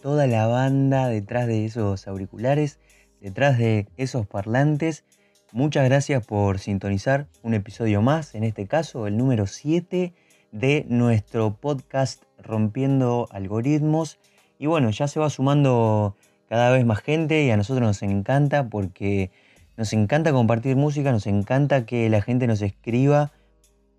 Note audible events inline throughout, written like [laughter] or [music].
toda la banda detrás de esos auriculares, detrás de esos parlantes. Muchas gracias por sintonizar un episodio más, en este caso el número 7 de nuestro podcast Rompiendo Algoritmos. Y bueno, ya se va sumando cada vez más gente y a nosotros nos encanta porque nos encanta compartir música, nos encanta que la gente nos escriba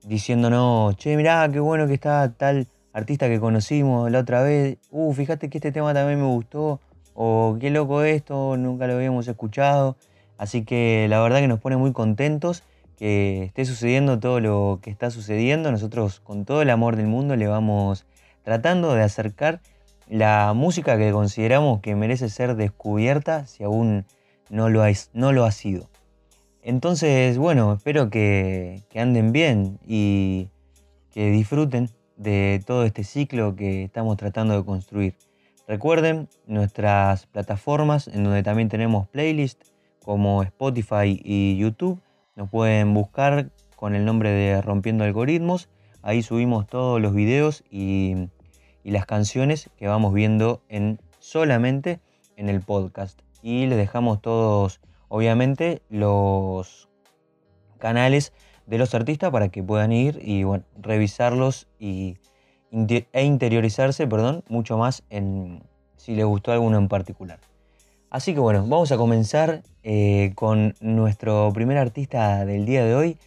diciéndonos, che, mirá, qué bueno que está tal artista que conocimos la otra vez, uh, fíjate que este tema también me gustó, o qué loco esto, nunca lo habíamos escuchado. Así que la verdad que nos pone muy contentos que esté sucediendo todo lo que está sucediendo. Nosotros con todo el amor del mundo le vamos tratando de acercar la música que consideramos que merece ser descubierta si aún no lo ha, no lo ha sido. Entonces, bueno, espero que, que anden bien y que disfruten de todo este ciclo que estamos tratando de construir. Recuerden nuestras plataformas en donde también tenemos playlists como Spotify y YouTube. Nos pueden buscar con el nombre de Rompiendo Algoritmos. Ahí subimos todos los videos y, y las canciones que vamos viendo en solamente en el podcast. Y les dejamos todos, obviamente, los canales de los artistas para que puedan ir y revisarlos y, e interiorizarse perdón, mucho más en si les gustó alguno en particular. Así que bueno, vamos a comenzar eh, con nuestro primer artista del día de hoy.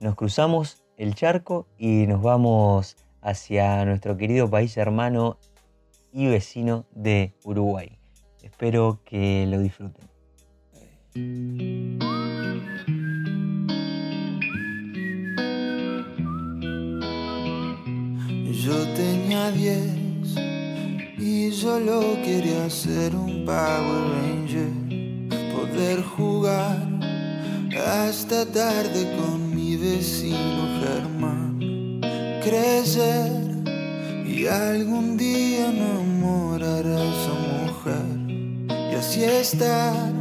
Nos cruzamos el charco y nos vamos hacia nuestro querido país hermano y vecino de Uruguay. Espero que lo disfruten. Yo tenía 10 y solo quería ser un Power Ranger, poder jugar hasta tarde con mi vecino Germán, crecer y algún día enamorar a esa mujer. Y así estar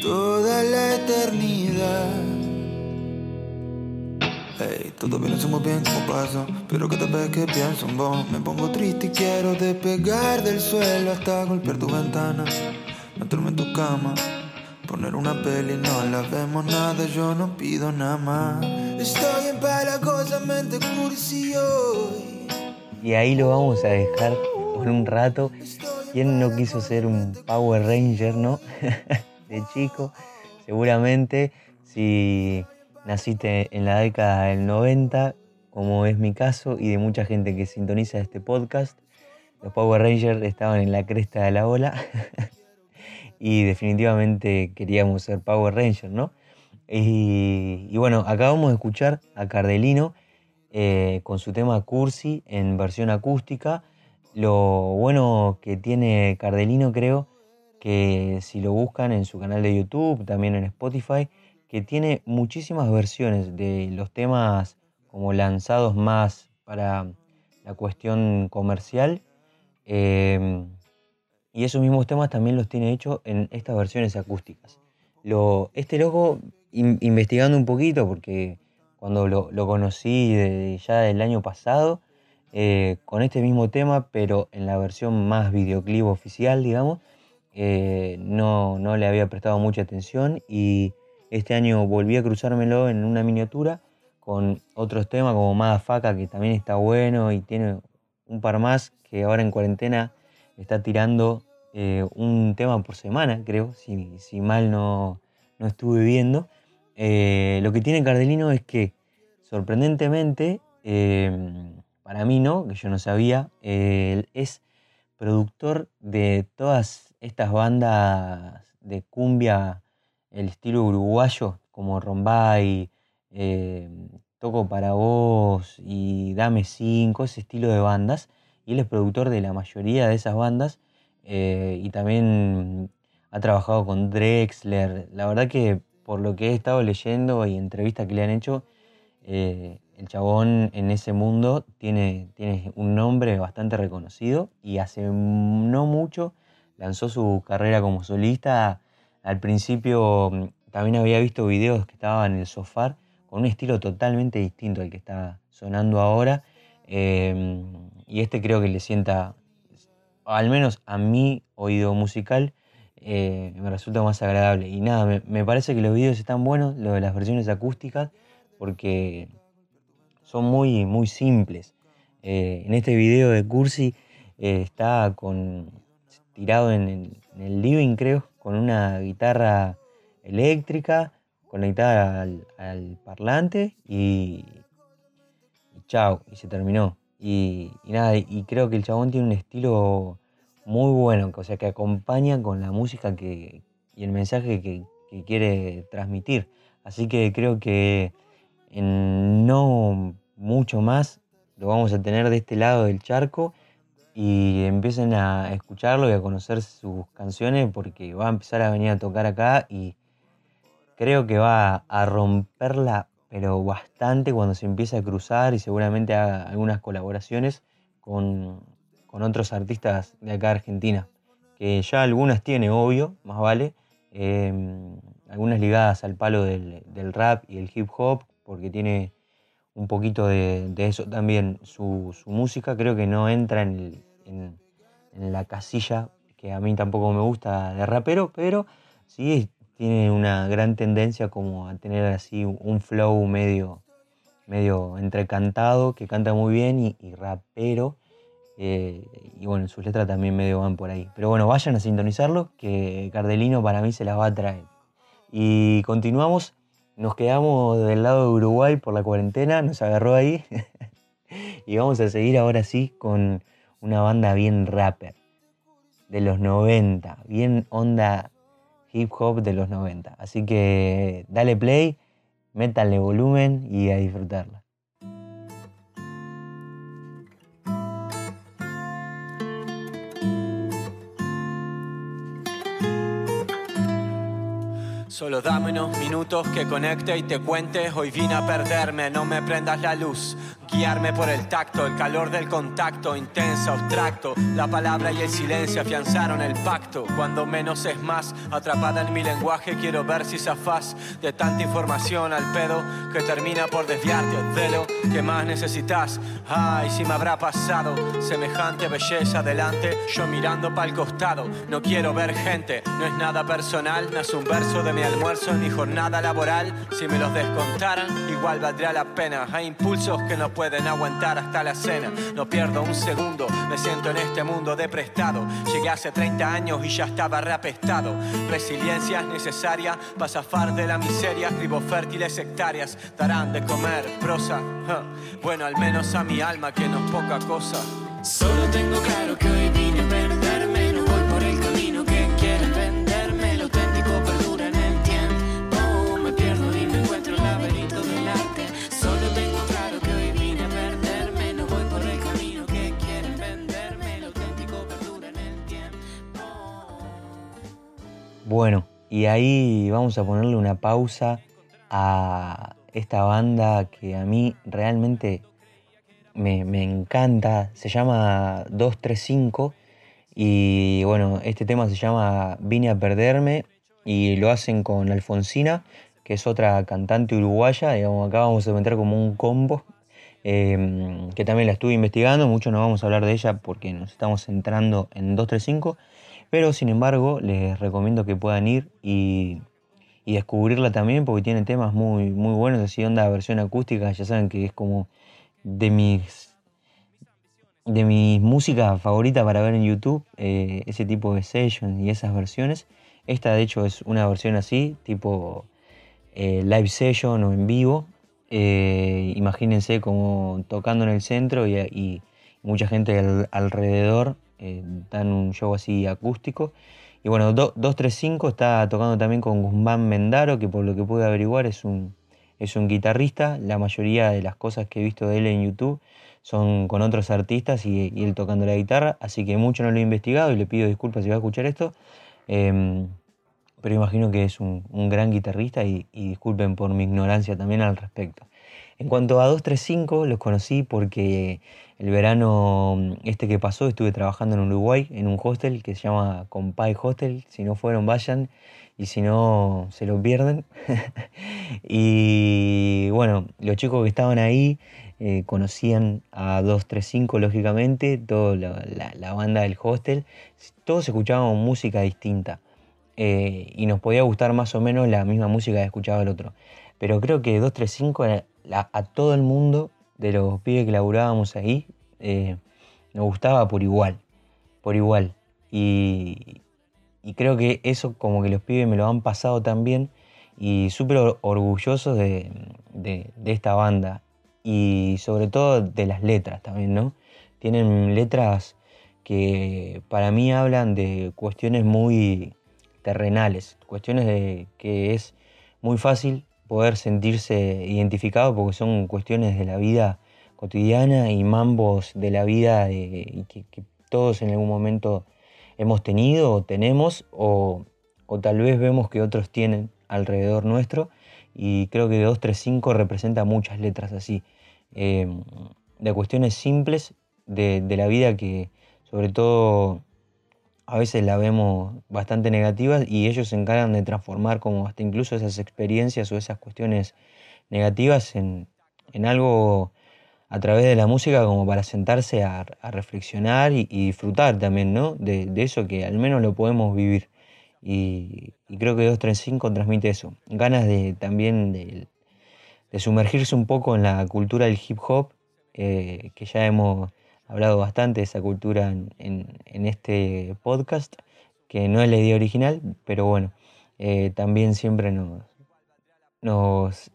toda la eternidad. Hey, bien, no muy bien como pasa Pero cada vez que pienso en vos Me pongo triste y quiero despegar del suelo Hasta golpear tu ventana Meterme en tu cama Poner una peli, no la vemos nada Yo no pido nada más. Estoy en empalagosamente cursi hoy. Y ahí lo vamos a dejar por un rato. ¿Quién no quiso ser un Power Ranger, no? [laughs] de chico Seguramente si naciste en la década del 90, como es mi caso, y de mucha gente que sintoniza este podcast, los Power Rangers estaban en la cresta de la ola [laughs] y definitivamente queríamos ser Power Rangers, ¿no? Y, bueno, acabamos de escuchar a Cardelino eh, con su tema Cursi en versión acústica. Lo bueno que tiene Cardelino creo que si lo buscan en su canal de YouTube, también en Spotify, que tiene muchísimas versiones de los temas como lanzados más para la cuestión comercial. Em, y esos mismos temas también los tiene hechos en estas versiones acústicas. Lo, este loco, investigando un poquito, porque cuando lo, conocí ya del año pasado, eh, con este mismo tema, pero en la versión más videoclip oficial, digamos, eh, no, no le había prestado mucha atención y este año volví a cruzármelo en una miniatura con otros temas como Madafaka, que también está bueno y tiene un par más que ahora en cuarentena está tirando eh, un tema por semana, creo, si, mal no, estuve viendo. Eh, lo que tiene Cardelino es que, sorprendentemente, em, para mí no, que yo no sabía, es productor de todas estas bandas de cumbia el estilo uruguayo, como Rombay, eh, Toco para vos y Dame 5, ese estilo de bandas. Y él es productor de la mayoría de esas bandas eh, y también ha trabajado con Drexler. La verdad que por lo que he estado leyendo y entrevistas que le han hecho, eh, el chabón en ese mundo tiene, tiene un nombre bastante reconocido y hace no mucho lanzó su carrera como solista al principio mm, también había visto videos que estaba en el sofá con un estilo totalmente distinto al que está sonando ahora. Em, y este creo que le sienta al menos a mi oído musical, eh, me resulta más agradable. Y nada, me, parece que los videos están buenos, lo de las versiones acústicas, porque son muy, muy simples. Eh, en este video de Cursi eh, está con, tirado en el, living, creo, con una guitarra eléctrica conectada al, parlante y, chao, y se terminó. Y, nada, y creo que el chabón tiene un estilo muy bueno, o sea, que acompaña con la música que, y el mensaje que, que quiere transmitir. Así que creo que en no mucho más lo vamos a tener de este lado del charco y empiecen a escucharlo y a conocer sus canciones porque va a empezar a venir a tocar acá y creo que va a romperla pero bastante cuando se empiece a cruzar y seguramente haga algunas colaboraciones con, otros artistas de acá de Argentina, que ya algunas tiene, obvio, más vale, em, algunas ligadas al palo del, del, rap y el hip hop, porque tiene un poquito de, eso también. Su, música creo que no entra en, la casilla que a mí tampoco me gusta de rapero, pero sí tiene una gran tendencia como a tener así un flow medio, medio entrecantado, que canta muy bien y, rapero. Eh, y bueno, sus letras también medio van por ahí. Pero bueno, vayan a sintonizarlo, que Cardelino para mí se las va a traer. Y continuamos nos quedamos del lado de Uruguay por la cuarentena, nos agarró ahí. [laughs] y vamos a seguir ahora sí con una banda bien rapper de los 90, bien onda hip hop de los 90. Así que dale play, métanle volumen y a disfrutarla. Solo dame unos minutos que conecte y te cuente. Hoy vine a perderme, no me prendas la luz. Guiarme por el tacto, el calor del contacto, intenso, abstracto. La palabra y el silencio afianzaron el pacto. Cuando menos es más, atrapada en mi lenguaje, quiero ver si zafás de tanta información al pedo que termina por desviarte de lo que más necesitas. Ay, si me habrá pasado semejante belleza delante, yo mirando para el costado. No quiero ver gente, no es nada personal, es un verso de mi almuerzo en mi jornada laboral. Si me los descontaran, igual valdría la pena. Hay impulsos que no pueden aguantar hasta la cena. No pierdo un segundo, me siento en este mundo de prestado. Llegué hace 30 años y ya estaba reapestado. Resiliencia es necesaria para zafar de la miseria. Escribo fértiles hectáreas, darán de comer prosa. Bueno, al menos a mi alma que no es poca cosa. Solo tengo claro que hoy Bueno, y ahí vamos a ponerle una pausa a esta banda que a mí realmente me, encanta. Se llama 235 y bueno, este tema se llama Vine a perderme y lo hacen con Alfonsina, que es otra cantante uruguaya. Acá vamos a meter como un combo. Em, que también la estuve investigando, mucho no vamos a hablar de ella porque nos estamos centrando en 235, pero sin embargo les recomiendo que puedan ir y y descubrirla también porque tiene temas muy, muy buenos, así onda versión acústica, ya saben que es como de mis de mis músicas favoritas para ver en YouTube, eh, ese tipo de sessions y esas versiones. Esta de hecho es una versión así, tipo eh, live session o en vivo. Eh, imagínense como tocando en el centro y, mucha gente alrededor dan un show así acústico. Y bueno, 235 está tocando también con Guzmán Mendaro, que por lo que pude averiguar es un, es un guitarrista. La mayoría de las cosas que he visto de él en YouTube son con otros artistas y, él tocando la guitarra, así que mucho no lo he investigado y le pido disculpas si va a escuchar esto. Em, pero imagino que es un, gran guitarrista y, y, disculpen por mi ignorancia también al respecto. En cuanto a 235, los conocí porque el verano mm, este que pasó estuve trabajando en Uruguay en un hostel que se llama Compay Hostel. Si no fueron, vayan y si no, se lo pierden. [laughs] y bueno, los chicos que estaban ahí eh, conocían a 235 lógicamente, toda la, banda del hostel, todos escuchábamos música distinta eh, y nos podía gustar más o menos la misma música que escuchaba el otro. Pero creo que 235 era a todo el mundo de los pibes que laburábamos ahí eh, nos gustaba por igual, por igual. Y, y creo que eso como que los pibes me lo han pasado también y súper or- orgullosos de, de- de esta banda y sobre todo de las letras también, ¿no? Tienen letras que para mí hablan de cuestiones muy terrenales, cuestiones de que es muy fácil poder sentirse identificado porque son cuestiones de la vida cotidiana y mambos de la vida que, todos en algún momento hemos tenido o tenemos o, o tal vez vemos que otros tienen alrededor nuestro y creo que 235 representa muchas letras así, eh, de cuestiones simples de la vida que sobre todo a veces la vemos bastante negativas y ellos se encargan de transformar como hasta incluso esas experiencias o esas cuestiones negativas en, en algo a través de la música como para sentarse a, reflexionar y, disfrutar también, ¿no? De, eso que al menos lo podemos vivir. Y, creo que 235 transmite eso. Ganas de también de, de sumergirse un poco en la cultura del hip hop, eh, que ya hemos hablado bastante de esa cultura en, en- este podcast, que no es la idea original, pero bueno, eh, también siempre nos, nos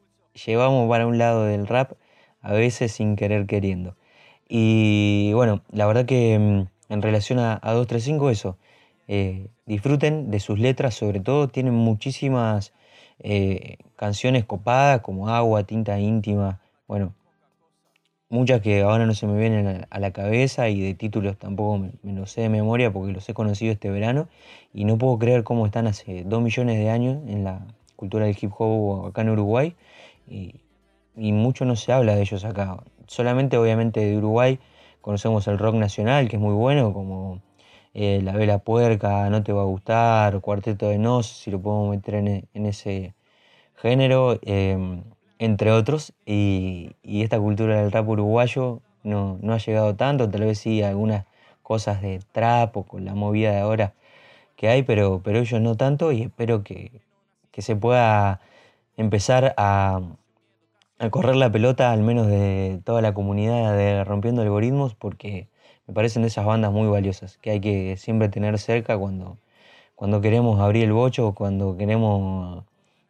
llevamos para un lado del rap, a veces sin querer queriendo. Y bueno, la verdad que mm, en relación a, a 235 eso, eh, disfruten de sus letras, sobre todo tienen muchísimas eh, canciones copadas como Agua, Tinta Íntima, bueno, muchas que ahora no se me vienen a, la cabeza y de títulos tampoco me, me los sé de memoria porque los he conocido este verano y no puedo creer cómo están hace dos millones de años en la cultura del hip hop acá en Uruguay y, mucho no se habla de ellos acá. Solamente obviamente de Uruguay conocemos el rock nacional que es muy bueno como eh, La Vela Puerca, No Te Va a Gustar, Cuarteto de Nos, si lo podemos meter en, en ese género, eh, entre otros. Y, esta cultura del rap uruguayo no, no ha llegado tanto, tal vez sí algunas cosas de trap o con la movida de ahora que hay, pero, pero ellos no tanto y espero que, que se pueda empezar a, a correr la pelota, al menos de toda la comunidad de Rompiendo Algoritmos, porque me parecen de esas bandas muy valiosas, que hay que siempre tener cerca cuando, cuando queremos abrir el bocho, cuando queremos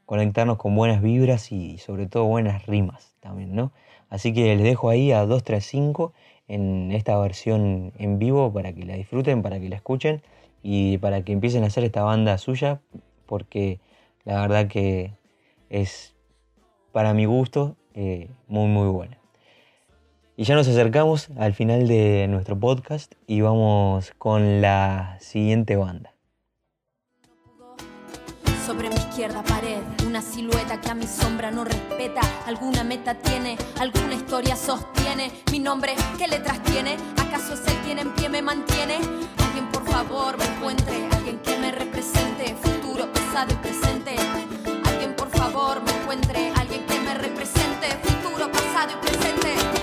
conectarnos con buenas vibras y sobre todo buenas rimas también, ¿no? Así que les dejo ahí a 235 en esta versión en vivo para que la disfruten, para que la escuchen y para que empiecen a hacer esta banda suya, porque la verdad que es para mi gusto eh, muy muy buena. Y ya nos acercamos al final de nuestro podcast y vamos con la siguiente banda. Sobre mi izquierda pared, una silueta que a mi sombra no respeta. Alguna meta tiene, alguna historia sostiene. Mi nombre, ¿qué letras tiene? ¿Acaso es el quien en pie me mantiene? Alguien por favor me encuentre, alguien que me represente, futuro, pasado y presente. Alguien por favor me encuentre, alguien que me represente, futuro, pasado y presente.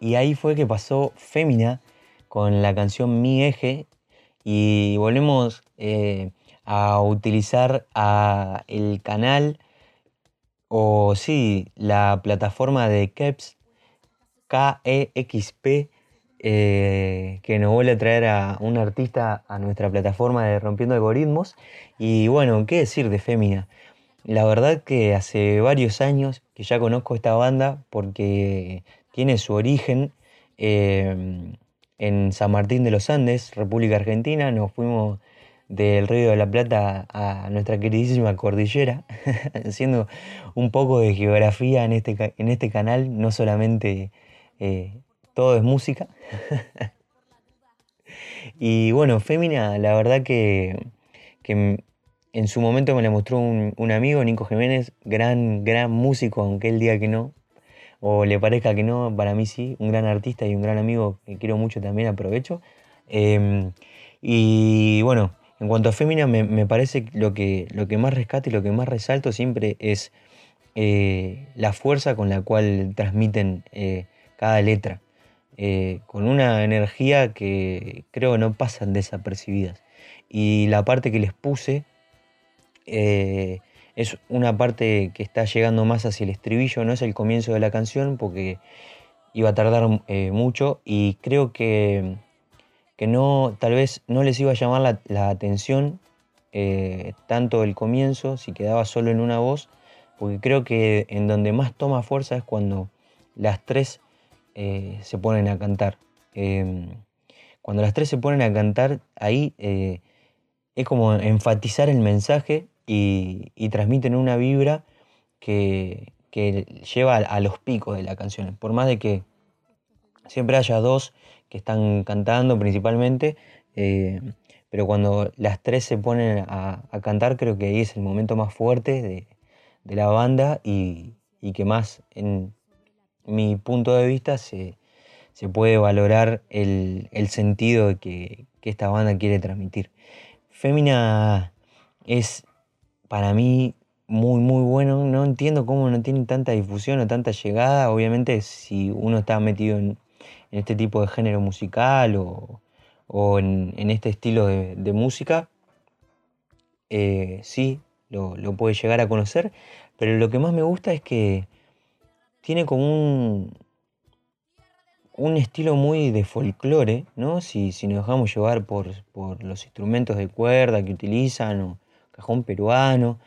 Y ahí fue que pasó Fémina con la canción Mi Eje y volvemos eh, a utilizar a el canal o sí, la plataforma de KEPS, KEXP, eh, que nos vuelve a traer a un artista a nuestra plataforma de Rompiendo Algoritmos. Y bueno, ¿qué decir de Fémina? La verdad que hace varios años que ya conozco esta banda porque tiene su origen eh, en San Martín de los Andes, República Argentina. Nos fuimos del Río de la Plata a nuestra queridísima cordillera, [laughs] haciendo un poco de geografía en este, en este canal, no solamente eh, todo es música. [laughs] y bueno, Fémina, la verdad que, en su momento me la mostró un, un, amigo, Nico Jiménez, gran, gran músico, aunque él diga que no, o le parezca que no, para mí sí, un gran artista y un gran amigo que quiero mucho también, aprovecho. Em, y bueno, en cuanto a Fémina, me, parece lo que, lo que más rescato y lo que más resalto siempre es eh, la fuerza con la cual transmiten eh, cada letra, eh, con una energía que creo no pasan desapercibidas. Y la parte que les puse es una parte que está llegando más hacia el estribillo, no es el comienzo de la canción porque iba a tardar mucho y creo que que no, tal vez no les iba a llamar la, atención eh, tanto el comienzo, si quedaba solo en una voz, porque creo que en donde más toma fuerza es cuando las tres eh, se ponen a cantar. Em, cuando las tres se ponen a cantar, ahí eh, es como enfatizar el mensaje y, transmiten una vibra que, que lleva a, los picos de la canción. Por más de que siempre haya dos que están cantando principalmente, eh, pero cuando las tres se ponen a, cantar creo que ahí es el momento más fuerte de, la banda y, que más en mi punto de vista se, puede valorar el, sentido que, que, esta banda quiere transmitir. Fémina es para mí muy muy bueno, no entiendo cómo no tiene tanta difusión o tanta llegada, obviamente si uno está metido en, este tipo de género musical o, en, este estilo de, música, eh, sí, lo, puede llegar a conocer, pero lo que más me gusta es que tiene como un, un estilo muy de folclore, ¿no? Si, si nos dejamos llevar por, los instrumentos de cuerda que utilizan, o cajón peruano,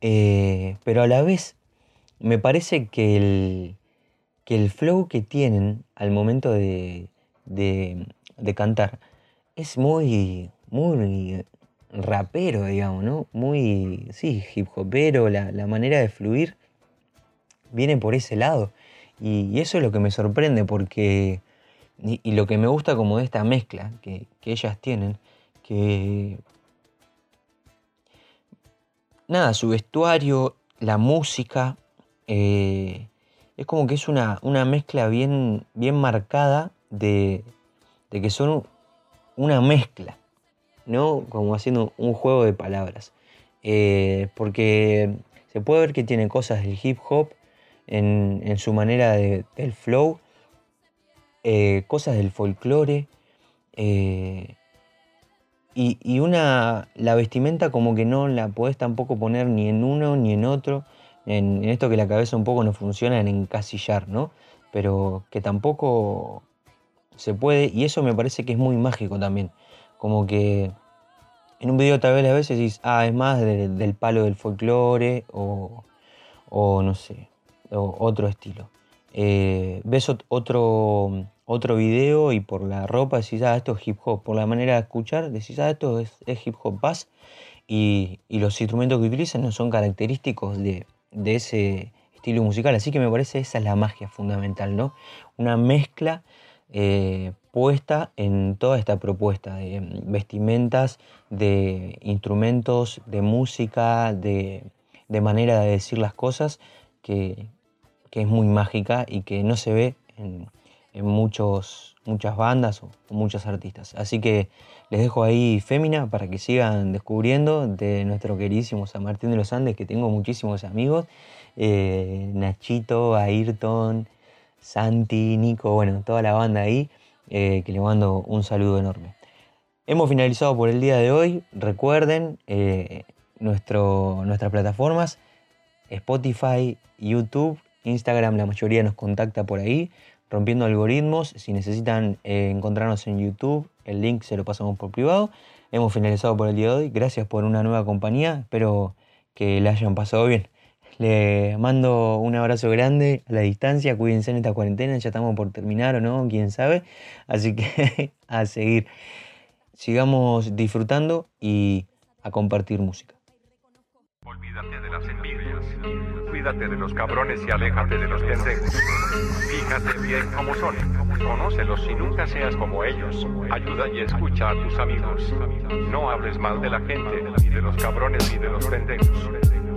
eh, pero a la vez me parece que el, que el flow que tienen al momento de, cantar es muy, muy rapero, digamos, ¿no? Muy, sí, hip hopero, la, la manera de fluir viene por ese lado. Y, eso es lo que me sorprende porque, y, lo que me gusta como de esta mezcla que, ellas tienen, que, nada, su vestuario, la música, eh, es como que es una, mezcla bien, bien marcada de, que son una mezcla, ¿no? Como haciendo un juego de palabras. Eh, porque se puede ver que tiene cosas del hip hop en, su manera del flow, eh, cosas del folclore. Y, una, la vestimenta como que no la podés tampoco poner ni en uno ni en otro en, esto que la cabeza un poco no funciona en encasillar, ¿no? Pero que tampoco se puede, y eso me parece que es muy mágico también. Como que en un video tal vez a veces dices, ah, es más del palo del folclore o, o no sé, otro estilo. Eh, ves otro, otro video y por la ropa decís, ah, esto es hip hop. Por la manera de escuchar decís, ah, esto es, hip hop bass. Y, y, los instrumentos que utilizan no son característicos de, de ese estilo musical. Así que me parece esa es la magia fundamental, ¿no? Una mezcla eh, puesta en toda esta propuesta de vestimentas, de instrumentos, de música, de, manera de decir las cosas que, es muy mágica y que no se ve en, muchos, muchas bandas o, muchos artistas. Así que les dejo ahí Fémina para que sigan descubriendo de nuestro queridísimo San Martín de los Andes, que tengo muchísimos amigos. Eh, Nachito, Ayrton, Santi, Nico, bueno, toda la banda ahí, eh, que le mando un saludo enorme. Hemos finalizado por el día de hoy. Recuerden eh, nuestro, nuestras plataformas, Spotify, YouTube, Instagram, la mayoría nos contacta por ahí rompiendo algoritmos. Si necesitan eh, encontrarnos en YouTube, el link se lo pasamos por privado. Hemos finalizado por el día de hoy. Gracias por una nueva compañía. Espero que la hayan pasado bien. Le mando un abrazo grande a la distancia. Cuídense en esta cuarentena. Ya estamos por terminar o no, quién sabe. Así que [laughs] a seguir. sigamos disfrutando y a compartir música. Olvídate de las envidias. Cuídate de los cabrones y aléjate de los pendejos. Fíjate bien cómo son. Conócelos y nunca seas como ellos. Ayuda y escucha a tus amigos. No hables mal de la gente, ni de los cabrones ni de los pendejos.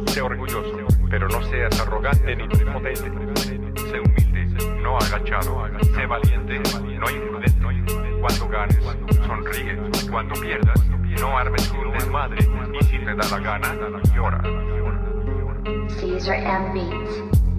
Sé orgulloso, pero no seas arrogante ni prepotente. Sé humilde, no agachado. Sé valiente, no imprudente. Cuando ganes, sonríe. Cuando pierdas, no armes un desmadre. Y si te da la gana, llora. Caesar and Beats.